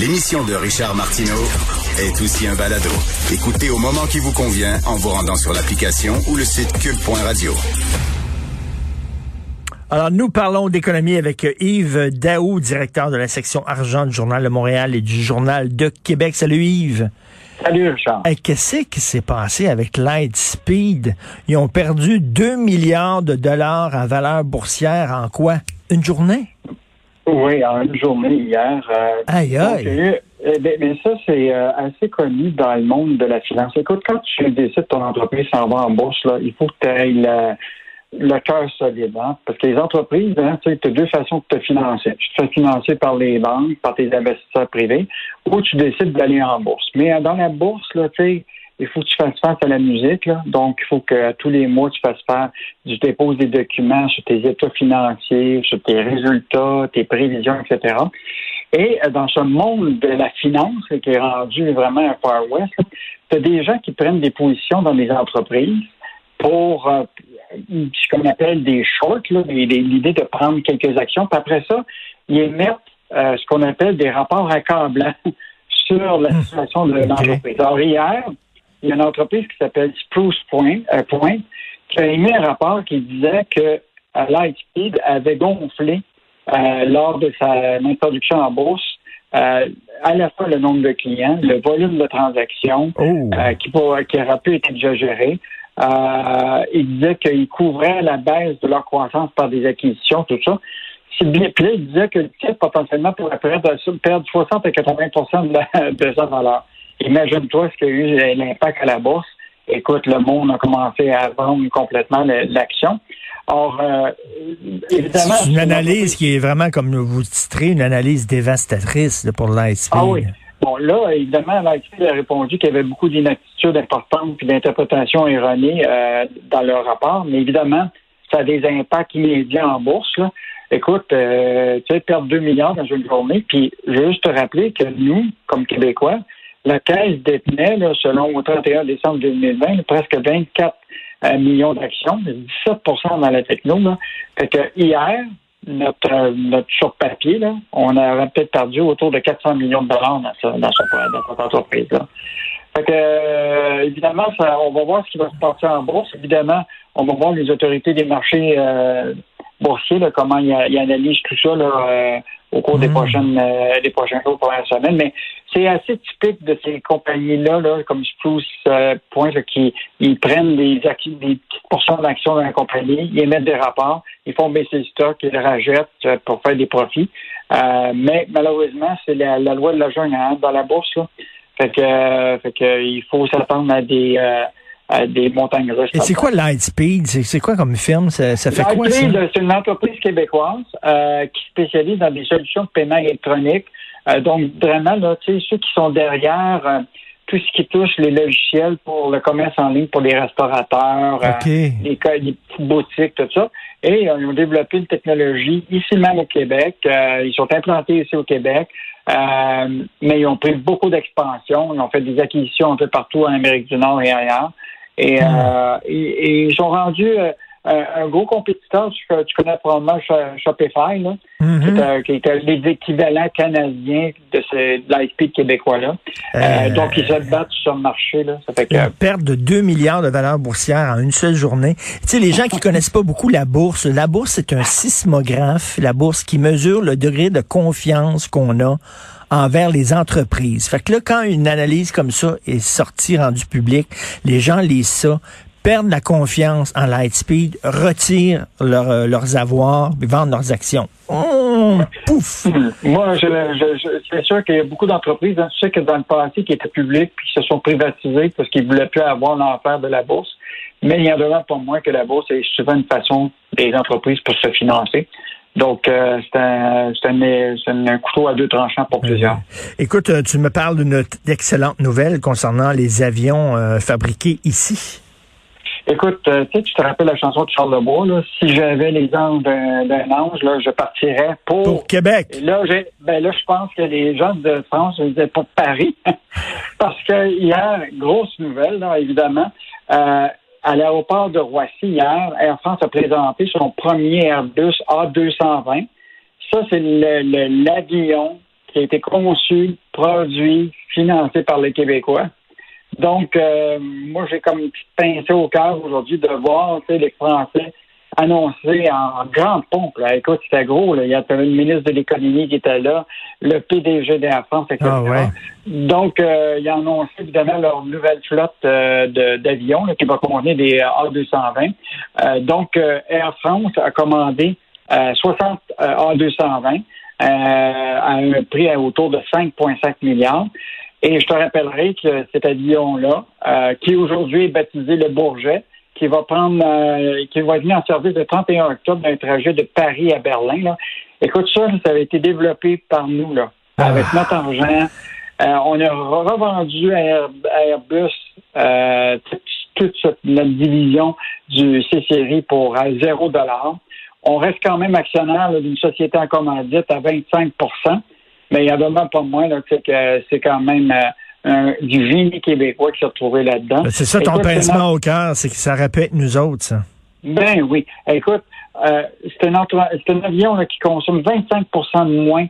L'émission de Richard Martineau est aussi un balado. Écoutez au moment qui vous convient en vous rendant sur l'application ou le site cube.radio. Alors, nous parlons d'économie avec Yves Daou, directeur de la section argent du Journal de Montréal et du Journal de Québec. Salut Yves. Salut Richard. Qu'est-ce qui s'est passé avec Lightspeed? Ils ont perdu 2 milliards de dollars en valeur boursière en quoi? Une journée? Oui, en une journée hier. Euh, aïe, aïe. Eh ben, mais ça, c'est euh, assez connu dans le monde de la finance. Écoute, quand tu décides ton entreprise s'en va en bourse, là, il faut que tu aies la, le cœur solide. Hein? Parce que les entreprises, hein, tu as deux façons de te financer. Tu te fais financer par les banques, par tes investisseurs privés, ou tu décides d'aller en bourse. Mais euh, dans la bourse, là, tu sais, il faut que tu fasses face à la musique. Là. Donc, il faut que tous les mois, tu fasses faire, tu déposes des documents sur tes états financiers, sur tes résultats, tes prévisions, etc. Et euh, dans ce monde de la finance qui est rendu vraiment un Far West, tu as des gens qui prennent des positions dans les entreprises pour euh, ce qu'on appelle des shorts, l'idée de prendre quelques actions. Puis après ça, ils émettent euh, ce qu'on appelle des rapports accablants sur la hmm. situation de l'entreprise. Alors hier, il y a une entreprise qui s'appelle Spruce Point, euh, Point, qui a émis un rapport qui disait que Lightspeed avait gonflé lors de sa introduction en bourse à la fois le nombre de clients, le volume de transactions oh. qui, qui aurait pu être exagéré, euh, ils disaient qu'ils couvraient la baisse de leur croissance par des acquisitions, tout ça. Puis là, ils disaient que le titre potentiellement pourrait perdre 60 à 80 de, de sa valeur. Imagine-toi ce qu'il y a eu l'impact à la bourse. Écoute, le monde a commencé à vendre complètement l'action. Or, euh, évidemment... C'est une analyse qui est vraiment, comme vous titrez, une analyse dévastatrice pour l'ISP. Ah oui. Bon, là, évidemment, l'IT a répondu qu'il y avait beaucoup d'inaptitudes importantes puis d'interprétations erronées euh, dans leur rapport, mais évidemment, ça a des impacts immédiats en bourse. Là. Écoute, euh, tu sais, perdre 2 milliards dans une journée, puis je veux juste te rappeler que nous, comme Québécois, la Caisse détenait, selon le 31 décembre 2020, presque 24 euh, millions d'actions, 17% dans la techno. Fait que hier, notre, euh, notre sur papier, on aurait peut-être perdu autour de 400 millions de dollars dans, cette entreprise-là. Fait que, euh, évidemment, ça, on va voir ce qui va se passer en bourse. Évidemment, on va voir les autorités des marchés boursiers, comment ils, analysent tout ça au cours des hmm. prochaines euh, des prochains jours, premières semaines. Mais c'est assez typique de ces compagnies-là, là, comme Spruce euh, Point, qui ils prennent des, des petites portions d'actions dans la compagnie, ils émettent des rapports, ils font baisser le stock, ils le rajettent euh, pour faire des profits. Euh, mais malheureusement, c'est la, loi de la jungle hein, dans la bourse. Là. Fait que, fait que il faut s'attendre à des des montagnes russes. Et c'est quoi Lightspeed? C'est quoi comme firme? Ça, ça fait quoi, ça? c'est une entreprise québécoise euh, qui spécialise dans des solutions de paiement électronique. Euh, donc, vraiment, là, ceux qui sont derrière euh, tout ce qui touche les logiciels pour le commerce en ligne pour les restaurateurs, les, les, petites boutiques, tout ça. Et ils ont développé une technologie ici même au Québec. ils sont implantés ici au Québec. mais ils ont pris beaucoup d'expansion. Ils ont fait des acquisitions un peu partout en Amérique du Nord et ailleurs. Et, euh, ils sont rendus euh, un, gros compétiteur. Tu, connais probablement Shopify, là, mm-hmm. qui, est, les équivalents canadiens de, ce, de québécois-là. Euh, donc, ils se battent sur le marché. Là. Ça fait que... Une perte de 2 milliards de valeur boursière en une seule journée. Tu sais, les gens qui connaissent pas beaucoup la bourse, la bourse, c'est un sismographe, la bourse qui mesure le degré de confiance qu'on a envers les entreprises. Fait que là, quand une analyse comme ça est sortie, rendue publique, les gens lisent ça, perdent la confiance en Lightspeed, retirent leur, euh, leurs avoirs, vendent leurs actions. Oh, pouf! Moi, je, je, c'est sûr qu'il y a beaucoup d'entreprises, hein, tu sais que dans le passé, qui étaient publiques, puis qui se sont privatisées parce qu'ils ne voulaient plus avoir l'enfer de la bourse. Mais il y en a pas moins que la bourse est souvent une façon des entreprises pour se financer. Donc, euh, c'est un, un, couteau à deux tranchants pour plusieurs. Écoute, euh, tu me parles d'une excellente nouvelle concernant les avions euh, fabriqués ici. Écoute, tu sais, tu te rappelles la chanson de Charles Lebois, là, si j'avais les anges d'un ange, là, je partirais pour... Pour Québec. là, j'ai, ben là, je pense que les gens de France, ils disaient pour Paris. Parce que hier, grosse nouvelle, là, évidemment, à l'aéroport de Roissy hier, Air France a présenté son premier Airbus A220. Ça, c'est l'avion qui a été conçu, produit, financé par les Québécois. Donc, euh, moi, j'ai comme une petite pincée au cœur aujourd'hui de voir les Français annoncer en grande pompe. Là. Écoute, c'était gros. Là. Il y a le ministre de l'économie qui était là, le PDG de la France, etc. Ah, Donc, euh, ils ont annoncé évidemment leur nouvelle flotte euh, d'avions qui va contenir des A220. Euh, donc, Air France a commandé 60 A220 à un prix autour de 5,5 milliards. Et je te rappellerai que cet avion-là, qui aujourd'hui est baptisé le Bourget, qui va prendre, euh, qui va venir en service le 31 octobre d'un trajet de Paris à Berlin. Là. Écoute, ça, ça avait été développé par nous, là, ah. avec notre argent. Euh, on a revendu à, Airbus euh, toute, notre division du C-Série pour zéro dollar. On reste quand même actionnaire d'une société en commandite à 25 mais il y a vraiment pas moins que c'est quand même du génie québécois qui s'est retrouvé là-dedans. Ben, c'est ça ton pincement au cœur, c'est que ça répète nous autres, ça. Ben oui. Écoute, euh, c'est un, un, avion qui consomme 25% de moins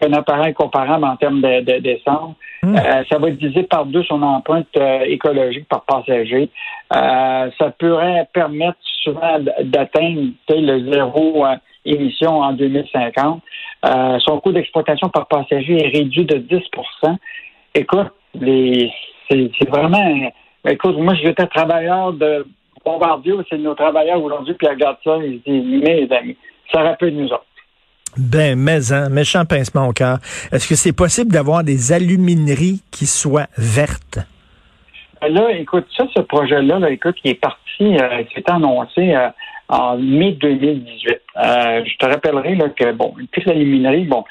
qu'un appareil comparable en termes d'essence. De, hmm. euh, ça va diviser par deux son empreinte euh, écologique par passager. ça pourrait permettre souvent d'atteindre le zéro émission en 2050. son coût d'exploitation par passager est réduit de 10% Écoute, c'est vraiment. Écoute, moi, j'étais travailleur de Bombardier, c'est nos travailleurs aujourd'hui, puis regarde ça, ils disent, mes amis, ça rappelle nous autres. Ben, mais hein, méchant pincement au cœur. Est-ce que c'est possible d'avoir des alumineries qui soient vertes? Ben là, écoute, ça, ce projet-là, là, écoute, qui est parti, euh, qui est annoncé euh, en mai 2018. Euh, je te rappellerai que, bon, toute l'aluminerie, bon,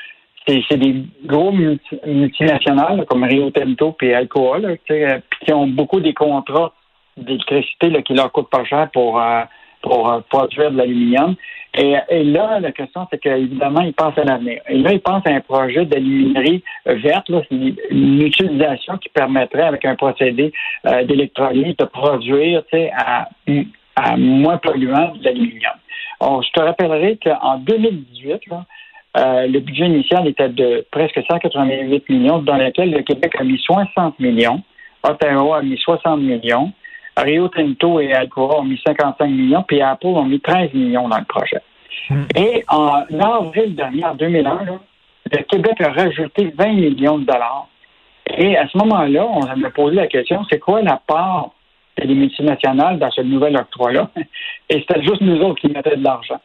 c'est des gros multinationales comme Rio Tinto et Alcoa qui ont beaucoup des contrats d'électricité qui leur coûtent pas cher pour, euh, pour euh, produire de l'aluminium. Et, là, la question, c'est qu'évidemment, ils pensent à l'avenir. Et là, ils pensent à un projet d'aluminerie verte, c'est une utilisation qui permettrait, avec un procédé euh, d'électrolyse, de produire à, à moins polluant de l'aluminium. Je te rappellerai qu'en 2018, là, euh, le budget initial était de presque 188 millions, dans lequel le Québec a mis 60 millions, Ottawa a mis 60 millions, Rio Tinto et Alcoa ont mis 55 millions, puis Apple ont mis 13 millions dans le projet. Hmm. Et en avril dernier, en 2001, le Québec a rajouté 20 millions de dollars. Et à ce moment-là, on a posé la question, c'est quoi la part des multinationales dans ce nouvel octroi-là? Et c'était juste nous autres qui mettaient de l'argent.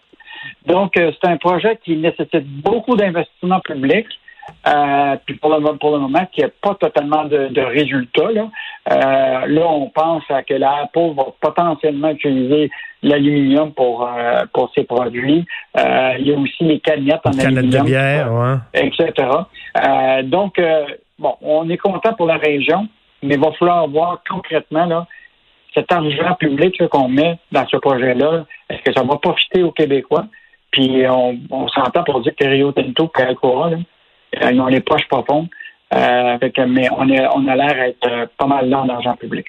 Donc, euh, c'est un projet qui nécessite beaucoup d'investissements publics. Euh, puis pour le, pour le moment, qui n'y a pas totalement de, de résultats. Là. Euh, là, on pense à que l'Apple va potentiellement utiliser l'aluminium pour, euh, pour ses produits. Euh, il y a aussi les canettes en aluminium. de bière, ouais. Etc. donc, bon, on est content pour la région, mais il va falloir voir concrètement là, cet argent public qu'on met dans ce projet-là, est-ce que ça va profiter aux Québécois? Puis on, s'entend pour dire que Rio Tinto et Alcoa, ils ont les poches profondes. Euh, mais on, est, on a l'air d'être euh, pas mal là en argent public.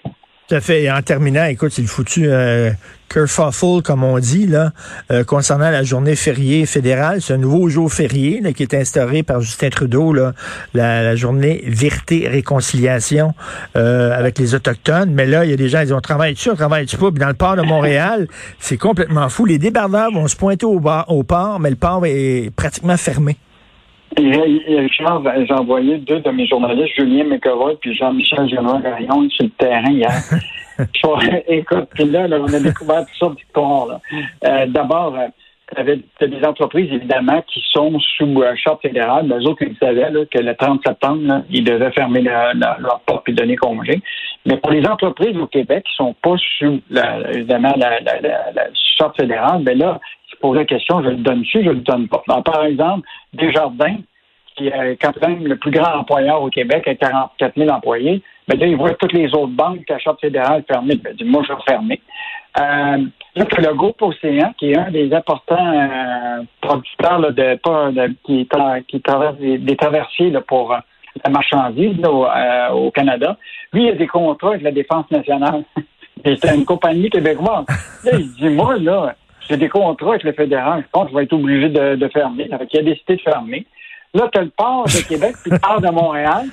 Tout à fait. Et en terminant, écoute, c'est le foutu euh, kerfuffle, comme on dit, là, euh, concernant la journée fériée fédérale. C'est un nouveau jour férié qui est instauré par Justin Trudeau, la, journée Vérité-Réconciliation euh, avec les Autochtones. Mais là, il y a des gens qui disent, on travaille dessus, on travaille dessus pas. Puis dans le port de Montréal, c'est complètement fou. Les débardeurs vont se pointer au, au port, mais le port est pratiquement fermé. Richard, j'ai envoyé deux de mes journalistes, Julien McEvoy puis Jean-Michel Génois Rayon, sur le terrain hier. Écoute, puis là, on a découvert toutes sortes d'histoires. Euh, D'abord, euh, tu des entreprises, évidemment, qui sont sous euh, charte fédérale. Les autres, ils savaient là, que le 30 septembre, là, ils devaient fermer leur porte et donner congé. Mais pour les entreprises au Québec qui sont pas sous, la, évidemment, la, charte fédérale, ben là, pose la question, je le donne-tu, je le donne pas. par exemple, Desjardins, qui est quand même le plus grand employeur au Québec, avec 44 000 employés, ben là, ils voient toutes les autres banques la Charte fédérale fermée. Ben, moi, je vais fermer. Euh, là, le groupe Océan, qui est un des importants euh, producteurs de, qui, qui traverse des, traversiers pour euh, la marchandise au, Canada, lui, il a des contrats avec la Défense nationale. C'est une compagnie québécoise. Là, il dit, moi, là, j'ai des contrats avec le fédéral. Je pense qu'il va être obligé de, fermer. il a décidé de fermer. Là, tu as le port de Québec, puis le port de Montréal,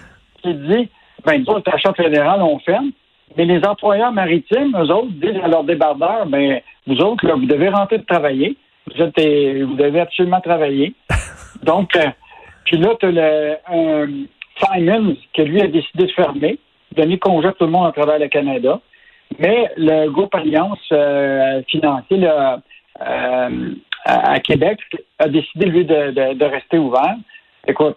qui dit, ben, nous autres, l'achat fédéral, on ferme. Mais les employeurs maritimes, eux autres, disent à leurs débardeurs, ben, vous autres, là, vous devez rentrer de travailler. Vous, êtes, vous devez absolument travailler. Donc, euh, puis là, tu as le, un Simons, qui lui a décidé de fermer, donner congé à tout le monde à travers le Canada. Mais le groupe Alliance euh, financier là, euh, à Québec a décidé, lui, de, de, de rester ouvert. Écoute,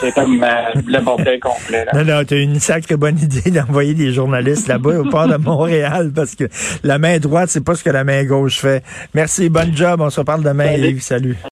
c'est comme euh, le bordel complet. Là. Non, non, tu as une sacrée bonne idée d'envoyer des journalistes là-bas au port de Montréal parce que la main droite, c'est pas ce que la main gauche fait. Merci, bonne job. On se reparle demain, Salut. Yves. Salut.